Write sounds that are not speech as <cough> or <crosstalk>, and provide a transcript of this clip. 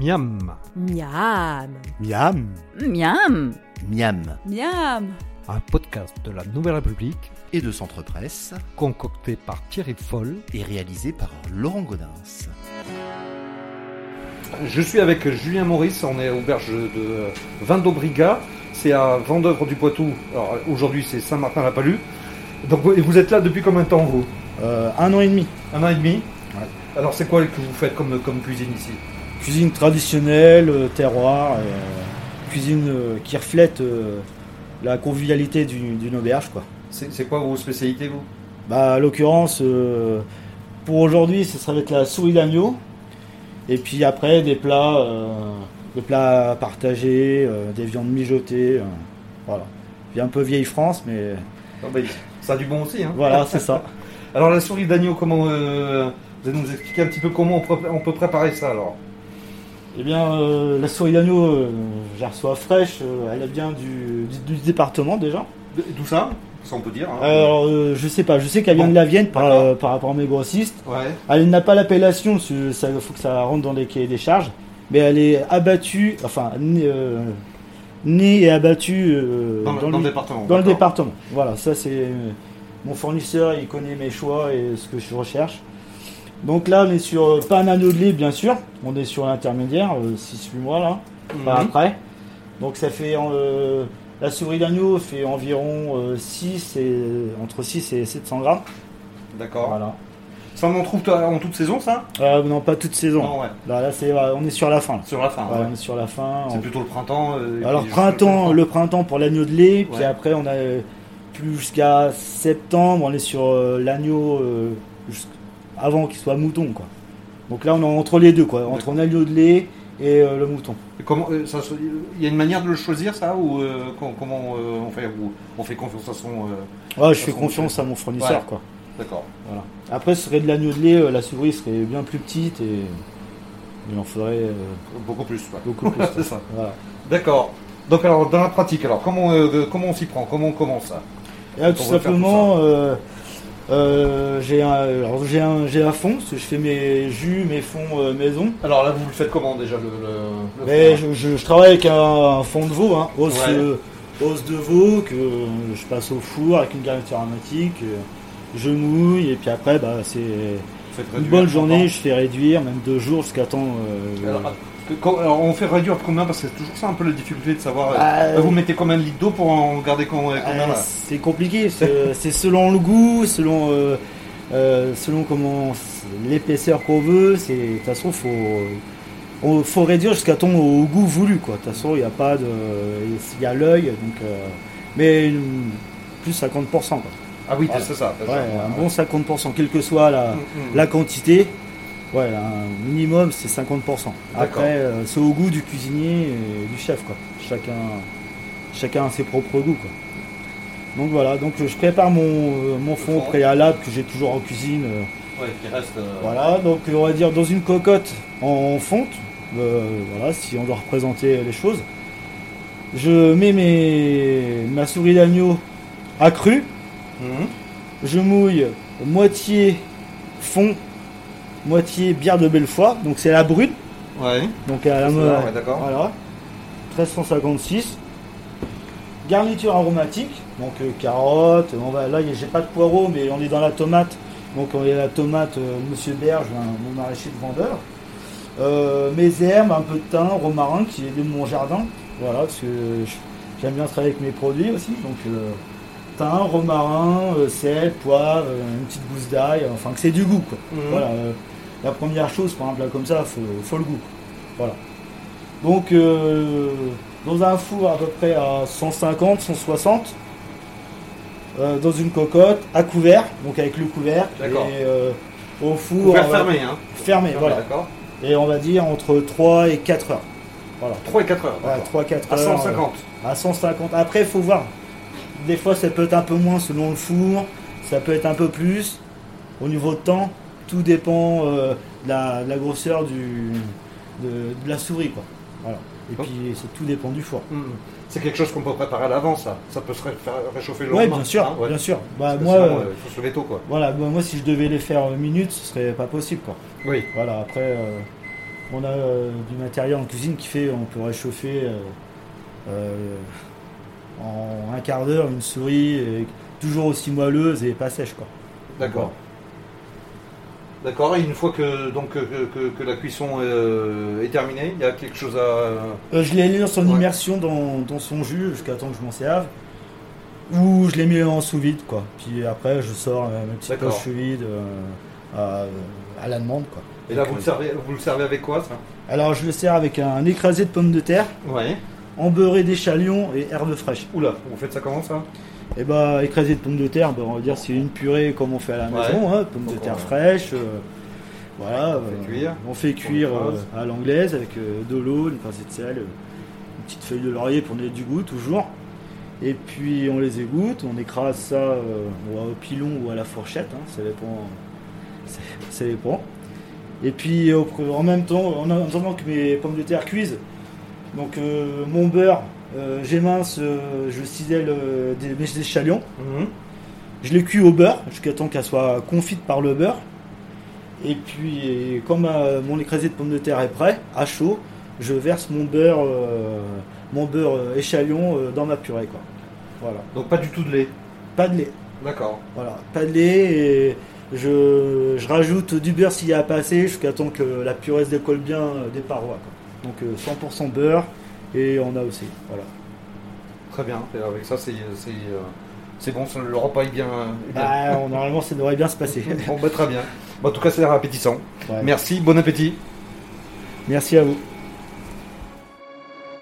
Miam, Miam. Miam. Miam. Miam. Miam. un podcast de la Nouvelle République Et de Centre Presse concocté par Thierry Foll. et réalisé par Laurent Godin. Je suis avec Julien Maurice, on est à auberge de Vin d'Aubrigat, c'est à Vendeuvre du Poitou. Alors aujourd'hui c'est Saint-Martin-la-Palue. Donc et vous êtes là depuis combien de temps vous? Euh, un an et demi. Un an et demi? Ouais. Alors c'est quoi que vous faites comme, comme cuisine ici? Cuisine traditionnelle, euh, terroir, et, euh, cuisine euh, qui reflète la convivialité d'une auberge. Quoi. C'est quoi vos spécialités vous? Bah, à l'occurrence, euh, pour aujourd'hui, ce sera avec la souris d'agneau. Et puis après, des plats, euh, des plats partagés, euh, des viandes mijotées. voilà. Puis un peu vieille France, mais bah, Ça a du bon aussi. Hein voilà, c'est ça. <laughs> Alors la souris d'agneau, comment vous allez nous expliquer un petit peu comment on peut préparer ça alors? Eh bien, euh, la souris d'agneau, euh, je la reçois fraîche. euh, elle vient du, du- du département déjà. D'où ça Ça on peut dire. hein. Alors, euh, je sais pas, je sais qu'elle vient de la Vienne par, d'accord. euh, par rapport à mes grossistes. Ouais. Elle n'a pas l'appellation, parce que ça faut que ça rentre dans les cahiers des charges, mais elle est abattue, enfin, née, euh, née et abattue euh, Dans, le- dans, département. dans le d'accord. département. Voilà, ça c'est mon fournisseur, il connaît mes choix et ce que je recherche. Donc là, on est sur euh, pas un anneau de lait, bien sûr, on est sur l'intermédiaire, 6-8 mois là, pas Mhm. après. Donc ça fait euh, la souris d'agneau fait environ euh, 6 et entre 6 et 700 grammes. D'accord. Voilà. Ça on en trouve en toute saison ça? Euh, non, pas toute saison. Non, ouais. Là, là c'est, euh, on est sur la fin. là. Sur la fin. Ouais, ouais. on est sur la fin. C'est On- plutôt le printemps. euh, Alors printemps, jusqu'à le printemps pour l'agneau de lait, puis après on a euh, plus jusqu'à septembre, on est sur euh, l'agneau euh, jusqu'- avant qu'il soit mouton quoi. Donc là on est entre les deux quoi, entre D'accord. l'agneau de lait et euh, le mouton. Et Comment euh, ça se- Il y a une manière de le choisir ça ou euh, com- comment euh, on fait ou on fait confiance à son. Ouais, je fais confiance fait. à mon fournisseur Ouais. quoi. D'accord. Voilà. Après ce serait de l'agneau de lait, la souris serait bien plus petite et il en faudrait Beaucoup plus. quoi. beaucoup plus. <laughs> C'est ça. Voilà. D'accord. Donc alors dans la pratique alors comment comment on s'y prend? Comment on commence ça? Là, tout simplement, euh, euh, j'ai un, alors, j'ai un, j'ai un fond, je fais mes jus, mes fonds euh, maison. Alors là vous le faites comment déjà le, le, le Mais fond, je, je- je travaille avec un, un fond de veau, hein, os, Ouais. euh, os de veau que je passe au four avec une garniture aromatique. euh, Je mouille et puis après, bah, c'est une bonne journée. Je fais réduire même deux jours jusqu'à temps. euh, Alors, alors, on fait réduire combien Parce que c'est toujours ça un peu la difficulté de savoir. euh, Ah, vous mettez combien de litres d'eau pour en garder com- combien, Euh, là c'est compliqué, c'est selon le goût, selon, euh, euh, selon comment l'épaisseur qu'on veut. De toute façon faut on- faut réduire jusqu'à ton au goût voulu. De toute façon il n'y a pas de il y a l'œil donc euh, mais plus 50% quoi. Ah oui, Voilà. c'est ça. c'est Ouais, ça. un bon 50% quelle que soit la, Mm, mm. la quantité. Ouais, un minimum c'est 50%. D'accord. Après euh, c'est au goût du cuisinier et du chef quoi. Chacun chacun a ses propres goûts quoi. Donc voilà, donc euh, je prépare mon, euh, mon fond préalable que j'ai toujours en cuisine. Ouais, qui reste. euh, Voilà, donc on va dire dans une cocotte en fonte, euh, voilà, si on doit représenter les choses. Je mets mes, ma souris d'agneau accrue, mhm. je mouille moitié fond, moitié bière de Belfoire, donc c'est la brune, Ouais. donc à la ça, ouais, d'accord. Voilà, 1356. Garniture aromatique, donc euh, carottes, on va, là y a- j'ai pas de poireaux, mais on est dans la tomate, donc on est la tomate euh, Monsieur Berge, un- mon maraîcher de vendeur. Euh, mes herbes, un peu de thym, romarin qui est de mon jardin, voilà, parce que j'aime bien travailler avec mes produits aussi, donc euh, thym, romarin, sel, poivre, une petite gousse d'ail, enfin que c'est du goût quoi. Mhm. Voilà, la première chose un plat comme ça, faut, faut le goût. Voilà. Donc, euh, dans un four à peu près à 150, 160, euh, dans une cocotte, à couvert, donc avec le D'accord. et euh, au four, fermer, hein. fermé, voilà. D'accord. Et on va dire entre 3 et 4 heures. Voilà. 3 et 4 heures. Ouais, d'accord. 3 4 À heures. 150. euh, à 150. Après, il faut voir. Des fois, ça peut être un peu moins selon le four, ça peut être un peu plus. Au niveau de temps, tout dépend euh, de, la, de la grosseur du, de, de la souris. Quoi. Voilà. Et Oh. puis, c'est tout dépend du four. Mhm. C'est quelque chose qu'on peut préparer à l'avance, ça. Ça peut se ré- faire réchauffer le Oui, lendemain. bien sûr, hein, ouais. bien sûr. Bah, moi, euh, euh, il faut se lever tôt, quoi. voilà, bah, moi, si je devais les faire en minutes, ce serait pas possible. Quoi. Oui. Voilà, après, euh, On a euh, du matériel en cuisine qui fait, on peut réchauffer euh, euh, en un quart d'heure une souris et toujours aussi moelleuse et pas sèche quoi. D'accord. D'accord, et une fois que, donc, que, que- que la cuisson euh, est terminée, il y a quelque chose à. Euh, je les lance en Ouais. immersion dans, dans son jus jusqu'à temps que je m'en serve. Ou je les mets en sous vide quoi. Puis après je sors euh, mes petites D'accord. poches sous vide euh, à, à la demande quoi. Et là, Donc, vous le servez, vous le servez avec quoi, ça? Alors je le sers avec un écrasé de pommes de terre, Ouais. embeurré d'échalions et herbes fraîches. Oula, vous faites ça comment, ça? Et bah écrasé de pommes de terre, bah, on va dire c'est une purée comme on fait à la Ouais. maison, hein, pommes de terre on- fraîches. euh, voilà, On fait euh, cuire. on fait cuire On euh, à l'anglaise avec de l'eau, une pincée de sel, une petite feuille de laurier pour donner du goût toujours. Et puis on les égoutte, on écrase ça euh, au pilon ou à la fourchette, hein, ça dépend. ça- Ça dépend. Et puis en même temps, en attendant que mes pommes de terre cuisent, donc euh, mon beurre, euh, j'émince, euh, je cisèle euh, des, mes échalions, Mhm. je les cuis au beurre jusqu'à temps qu'elles soient confites par le beurre. Et puis et comme euh, mon écrasé de pommes de terre est prêt, à chaud, je verse mon beurre, euh, mon beurre échalion dans ma purée quoi. Voilà. Donc, pas du tout de lait. Pas de lait. D'accord. Voilà, pas de lait et je, je rajoute du beurre s'il y a pas assez jusqu'à temps que la purée se décolle bien des parois. quoi. Donc euh, 100% beurre et on a aussi. Voilà. Très bien. Et avec ça, c'est c'est, euh, c'est bon, ça- le repas est bien. bien. Bah, normalement ça devrait bien se passer. <laughs> Bon, bah, très bien. Bon, en tout cas, c'est appétissant. Ouais. Merci, bon appétit. Merci à vous.